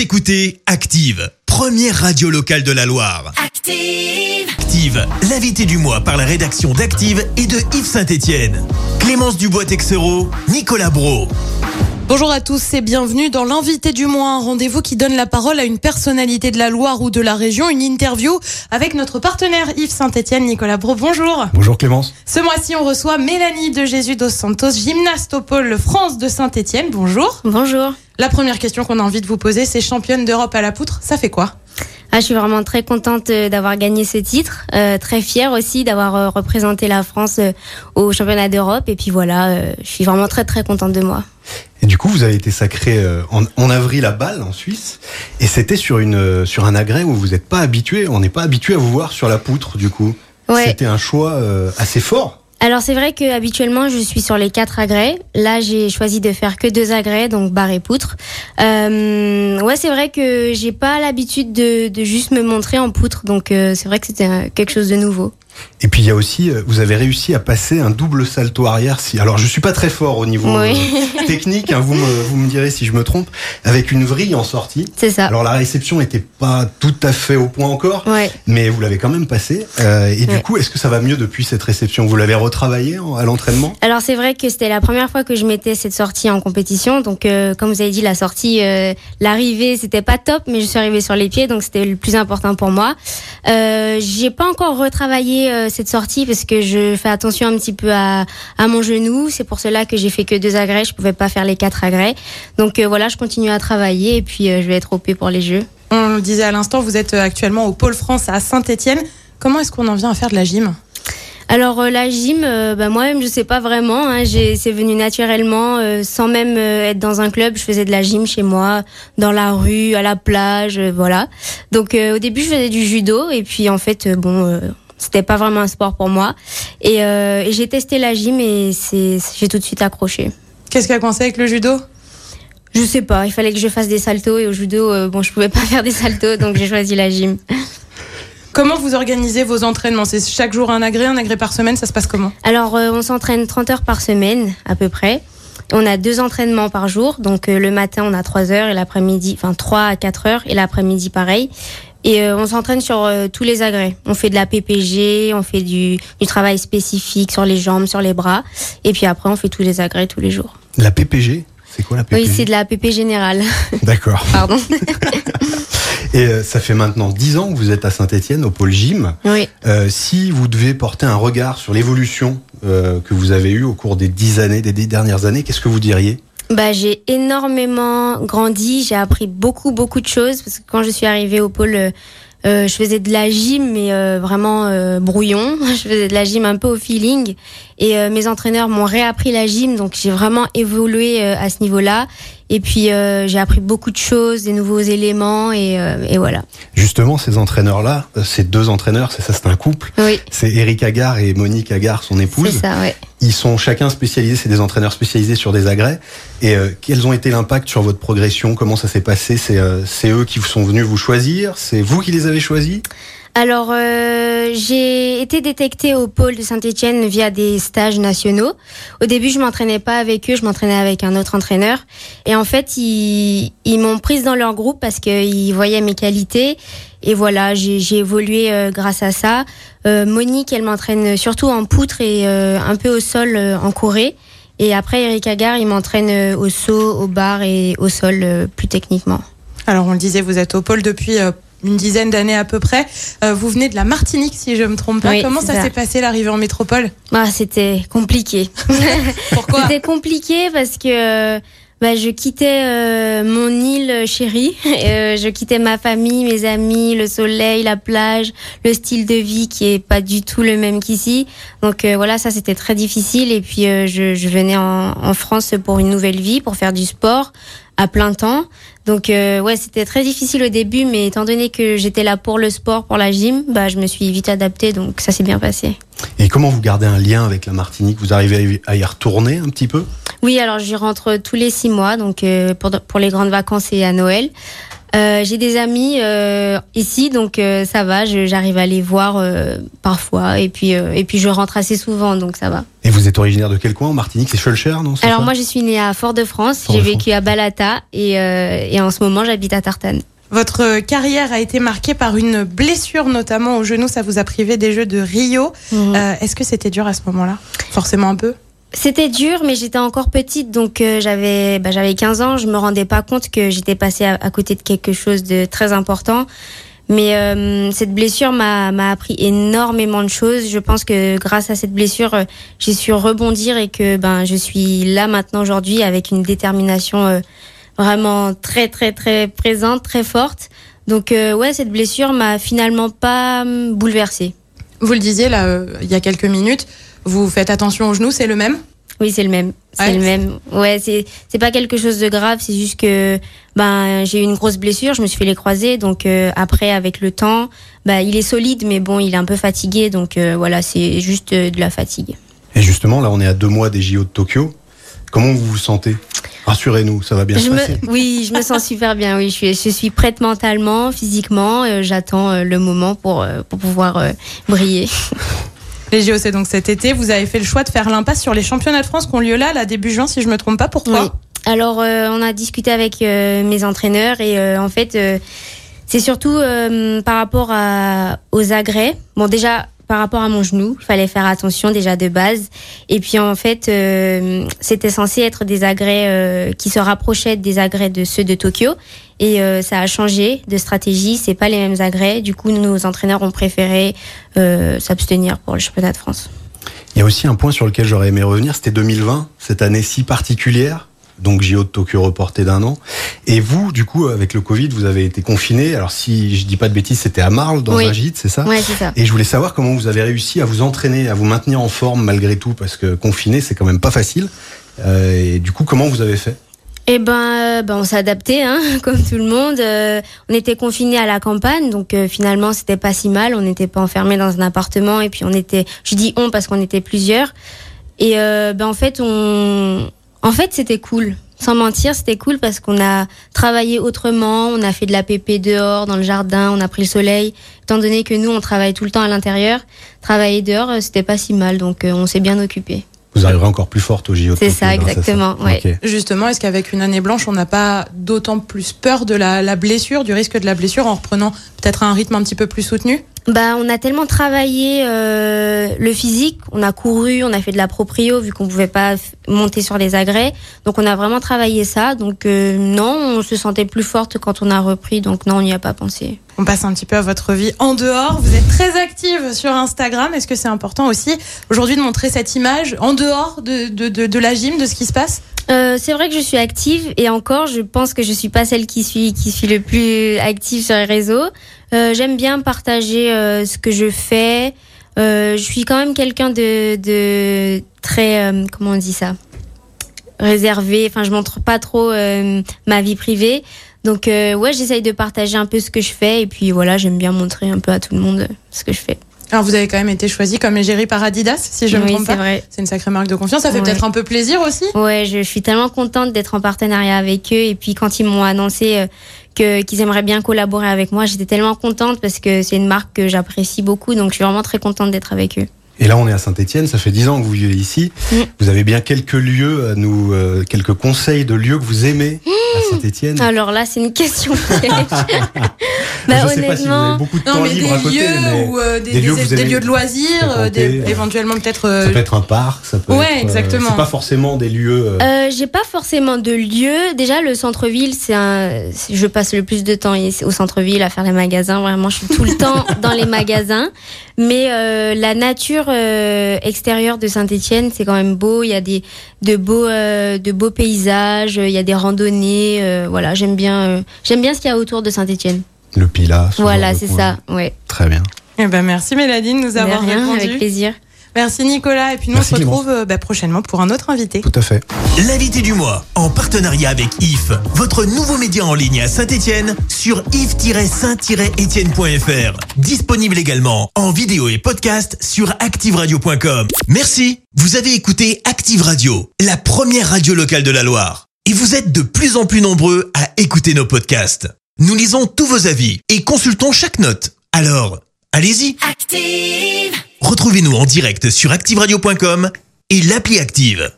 Vous écoutez Active, première radio locale de la Loire. Active. Active, l'invité du mois par la rédaction d'Active et de Yves Saint-Étienne. Clémence Dubois-Texero, Nicolas Bro. Bonjour à tous et bienvenue dans l'invité du mois, un rendez-vous qui donne la parole à une personnalité de la Loire ou de la région, une interview avec notre partenaire Yves Saint-Etienne, Nicolas Bro. Bonjour. Bonjour Clémence. Ce mois-ci, on reçoit Mélanie de Jésus dos Santos, gymnaste au pôle France de Saint-Etienne. Bonjour. Bonjour. La première question qu'on a envie de vous poser, c'est championne d'Europe à la poutre, ça fait quoi? Ah, je suis vraiment très contente euh, d'avoir gagné ce titre, euh, très fière aussi d'avoir euh, représenté la France euh, au championnat d'Europe et puis voilà, euh, je suis vraiment très très contente de moi. Et du coup, vous avez été sacré euh, en, en avril à Bâle, en Suisse, et c'était sur une euh, sur un agrès où vous n'êtes pas habitué. On n'est pas habitué à vous voir sur la poutre, du coup. Ouais. C'était un choix euh, assez fort. Alors c'est vrai que habituellement je suis sur les quatre agrès. Là j'ai choisi de faire que deux agrès, donc barre et poutre. Euh, ouais c'est vrai que j'ai pas l'habitude de, de juste me montrer en poutre, donc euh, c'est vrai que c'était quelque chose de nouveau. Et puis il y a aussi, euh, vous avez réussi à passer un double salto arrière. Si, alors je suis pas très fort au niveau Oui. euh, technique, hein, vous me vous me direz si je me trompe, avec une vrille en sortie. C'est ça. Alors la réception était pas tout à fait au point encore, Ouais. mais vous l'avez quand même passé. Euh, et du coup, est-ce que ça va mieux depuis cette réception? Vous l'avez retravaillé à l'entraînement? Alors c'est vrai que c'était la première fois que je mettais cette sortie en compétition. Donc euh, comme vous avez dit, la sortie, l'arrivée, c'était pas top, mais je suis arrivée sur les pieds, donc c'était le plus important pour moi. Euh, J'ai pas encore retravaillé euh, cette sortie parce que je fais attention un petit peu à, à mon genou. C'est pour cela que j'ai fait que deux agrès. Je pouvais pas faire les quatre agrès. Donc euh, voilà, je continue à travailler et puis euh, je vais être OP pour les Jeux. On le disait à l'instant, vous êtes actuellement au pôle France à Saint-Etienne. Comment est-ce qu'on en vient à faire de la gym? Alors euh, la gym, euh, bah, moi-même je sais pas vraiment. Hein, c'est venu naturellement, euh, sans même être dans un club. Je faisais de la gym chez moi, dans la rue, à la plage, voilà. Donc au début je faisais du judo et puis en fait bon, c'était pas vraiment un sport pour moi. Et, euh, et j'ai testé la gym et j'ai tout de suite accroché. Qu'est-ce qui a coincé avec le judo? Je sais pas, il fallait que je fasse des saltos et au judo, euh, bon je pouvais pas faire des saltos donc j'ai choisi la gym. Comment vous organisez vos entraînements? C'est chaque jour un agrès, un agrès par semaine, ça se passe comment? Alors, euh, on s'entraîne 30 heures par semaine, à peu près. On a deux entraînements par jour. Donc, euh, le matin, on a 3 heures et l'après-midi, enfin 3 à 4 heures et l'après-midi, pareil. Et euh, on s'entraîne sur euh, tous les agrès. On fait de la PPG, on fait du, du travail spécifique sur les jambes, sur les bras. Et puis après, on fait tous les agrès tous les jours. La PPG C'est quoi la PPG Oui, c'est de la PP générale. D'accord. Pardon. Et euh, ça fait maintenant 10 ans que vous êtes à Saint-Etienne, au pôle gym. oui. Si vous devez porter un regard sur l'évolution que vous avez eue au cours des 10 années, des 10 dernières années, qu'est-ce que vous diriez? Bah, j'ai énormément grandi, j'ai appris beaucoup beaucoup de choses parce que quand je suis arrivée au pôle, euh, euh, je faisais de la gym mais euh, vraiment euh, brouillon. Je faisais de la gym un peu au feeling et mes entraîneurs m'ont réappris la gym donc j'ai vraiment évolué à ce niveau-là. Et puis euh, j'ai appris beaucoup de choses, des nouveaux éléments et, euh, et voilà. Justement, ces entraîneurs-là, euh, ces deux entraîneurs, c'est ça, c'est un couple. Oui, C'est Eric Agar et Monique Agar, son c'est épouse. ça, ouais. Ils sont chacun spécialisés, c'est des entraîneurs spécialisés sur des agrès. Et euh, quels ont été l'impact sur votre progression? Comment ça s'est passé? C'est c'est eux qui sont venus vous choisir? C'est vous qui les avez choisis? Alors, euh, j'ai été détectée au pôle de Saint-Etienne via des stages nationaux. Au début, je m'entraînais pas avec eux, je m'entraînais avec un autre entraîneur. Et en fait, ils, m'ont prise dans leur groupe parce qu'ils voyaient mes qualités. Et voilà, j'ai évolué euh, grâce à ça. Euh, Monique, elle m'entraîne surtout en poutre et un peu au sol en Corée. Et après, Eric Agar, il m'entraîne au saut, au bar et au sol plus techniquement. Alors on le disait, vous êtes au pôle depuis une dizaine d'années à peu près. Euh, vous venez de la Martinique, si je me trompe pas. Oui, Comment ça, ça. s'est passé l'arrivée en métropole? Ah, c'était compliqué. Pourquoi? C'était compliqué parce que bah, je quittais euh, mon île chérie, Euh, je quittais ma famille, mes amis, le soleil, la plage, le style de vie qui est pas du tout le même qu'ici. Donc euh, voilà, ça c'était très difficile. Et puis je, je venais en, en France pour une nouvelle vie, pour faire du sport à plein temps. Donc euh, ouais, c'était très difficile au début, mais étant donné que j'étais là pour le sport, pour la gym, bah je me suis vite adaptée, donc ça s'est bien passé. Et comment vous gardez un lien avec la Martinique? Vous arrivez à y retourner un petit peu? Oui, alors j'y rentre tous les six mois, donc euh, pour, pour les grandes vacances et à Noël. Euh, j'ai des amis euh, ici, donc euh, ça va. J'arrive à les voir euh, parfois, et puis euh, et puis je rentre assez souvent, donc ça va. Et vous êtes originaire de quel coin en Martinique? C'est Schulcher, non? Alors moi, je suis née à Fort-de-France. J'ai vécu à Balata et euh, et en ce moment, j'habite à Tartane. Votre carrière a été marquée par une blessure, notamment au genou. Ça vous a privé des Jeux de Rio. Euh, Est-ce que c'était dur à ce moment-là? Forcément un peu? C'était dur, mais j'étais encore petite, donc euh, j'avais bah, j'avais 15 ans. Je me rendais pas compte que j'étais passée à, côté de quelque chose de très important. Mais euh, cette blessure m'a m'a appris énormément de choses. Je pense que grâce à cette blessure, euh, j'ai su rebondir et que ben je suis là maintenant aujourd'hui avec une détermination euh, vraiment très très très présente, très forte. Donc euh, ouais, cette blessure m'a finalement pas hum, bouleversée. Vous le disiez là, euh, il y a quelques minutes. Vous faites attention au genou, c'est le même? Oui, c'est le même. C'est Ouais. le même. Ouais, c'est c'est pas quelque chose de grave. C'est juste que ben j'ai eu une grosse blessure. Je me suis fait les croisés. Donc euh, après, avec le temps, bah il est solide, mais bon, il est un peu fatigué. Donc euh, voilà, c'est juste euh, de la fatigue. Et justement, là, on est à deux mois des JO de Tokyo. Comment vous vous sentez? Rassurez-nous, ça va bien je se me, passer. oui, je me sens super bien. Oui, je suis, je suis prête mentalement, physiquement. Euh, J'attends euh, le moment pour euh, pour pouvoir euh, briller. Les JO, c'est donc cet été. Vous avez fait le choix de faire l'impasse sur les championnats de France qui ont lieu là, là, début juin, si je me trompe pas. Pourquoi Oui. Alors, euh, on a discuté avec euh, mes entraîneurs et euh, en fait, euh, c'est surtout euh, par rapport à, aux agrès. Bon, déjà, par rapport à mon genou, il fallait faire attention déjà de base. Et puis, en fait, euh, c'était censé être des agrès euh, qui se rapprochaient des agrès de ceux de Tokyo. Et euh, ça a changé de stratégie. C'est pas les mêmes agrès. Du coup, nos entraîneurs ont préféré s'abstenir pour le championnat de France. Il y a aussi un point sur lequel j'aurais aimé revenir, c'était 2020, cette année si particulière, donc JO de Tokyo reporté d'un an. Et vous, du coup, avec le Covid, vous avez été confiné. Alors si je dis pas de bêtises, c'était à Marle, dans Oui. un gîte, c'est ça Ouais, c'est ça. Et je voulais savoir comment vous avez réussi à vous entraîner, à vous maintenir en forme malgré tout, parce que confiné, c'est quand même pas facile. Euh, et du coup, comment vous avez fait? Eh ben, euh, ben on s'est adapté, hein, comme tout le monde. Euh, on était confinés à la campagne, donc euh, finalement c'était pas si mal. On n'était pas enfermés dans un appartement et puis on était, je dis on parce qu'on était plusieurs. Et euh, ben en fait on, en fait c'était cool. Sans mentir, c'était cool parce qu'on a travaillé autrement, on a fait de la pépé dehors, dans le jardin, on a pris le soleil. Étant donné que nous on travaille tout le temps à l'intérieur, travailler dehors euh, c'était pas si mal, donc euh, on s'est bien occupé. Vous arriverez encore plus forte au JO de C'est ça, exactement, ouais. Justement, est-ce qu'avec une année blanche, on n'a pas d'autant plus peur de la, la blessure, du risque de la blessure, en reprenant peut-être un rythme un petit peu plus soutenu? Bah, on a tellement travaillé euh, le physique, on a couru, on a fait de la proprio vu qu'on pouvait pas monter sur les agrès. Donc on a vraiment travaillé ça. Donc euh, non, on se sentait plus forte quand on a repris. Donc non, on n'y a pas pensé. On passe un petit peu à votre vie en dehors. Vous êtes très active sur Instagram. Est-ce que c'est important aussi aujourd'hui de montrer cette image en dehors de, de, de, de la gym, de ce qui se passe? Euh, c'est vrai que je suis active et encore, je pense que je suis pas celle qui suis qui suis le plus active sur les réseaux. Euh, J'aime bien partager euh, ce que je fais. Je suis quand même quelqu'un de, de très comment on dit ça? Réservé. Enfin, je montre pas trop ma vie privée. Donc ouais, j'essaye de partager un peu ce que je fais et puis voilà, j'aime bien montrer un peu à tout le monde ce que je fais. Alors vous avez quand même été choisi comme égérie par Adidas, si je ne me oui, trompe c'est pas. vrai. C'est une sacrée marque de confiance. Ça fait Ouais. peut-être un peu plaisir aussi. Ouais, je suis tellement contente d'être en partenariat avec eux. Et puis quand ils m'ont annoncé euh, que qu'ils aimeraient bien collaborer avec moi, j'étais tellement contente parce que c'est une marque que j'apprécie beaucoup. Donc je suis vraiment très contente d'être avec eux. Et là, on est à Saint-Etienne, ça fait dix ans que vous vivez ici. Mm. Vous avez bien quelques lieux à nous, euh, quelques conseils de lieux que vous aimez à Saint-Etienne. Alors là, c'est une question piège. je bah, sais pas si vous avez honnêtement, beaucoup de Non, temps mais des libre à côté, lieux mais ou euh, des, des lieux que des- lieux de loisirs, euh, des- euh, éventuellement peut-être. euh, ça peut être un parc, ça peut Ouais, être. exactement. c'est pas forcément des lieux. euh, Euh, j'ai pas forcément de lieu. Déjà, le centre-ville, c'est un. Je passe le plus de temps au centre-ville à faire les magasins. Vraiment, je suis tout le temps dans les magasins. Mais euh, la nature euh, extérieure de Saint-Étienne, c'est quand même beau. Il y a des de beaux euh, de beaux paysages. Il y a des randonnées. euh, voilà, j'aime bien. euh, j'aime bien ce qu'il y a autour de Saint-Étienne. Le Pilat. ce Voilà, c'est ça. Ouais. Très bien. Eh ben merci Mélanie de nous De avoir rien, répondu. avec plaisir. Merci Nicolas. Et puis nous Merci, on se retrouve euh, bah, prochainement pour un autre invité. Tout à fait. L'invité du mois, en partenariat avec IF, votre nouveau média en ligne à Saint-Etienne, sur if-saint-etienne.fr. Disponible également en vidéo et podcast sur activeradio.com. Merci, vous avez écouté Active Radio, la première radio locale de la Loire. Et vous êtes de plus en plus nombreux à écouter nos podcasts. Nous lisons tous vos avis et consultons chaque note. Alors, allez-y. Active. Retrouvez-nous en direct sur activeradio.com et l'appli Active.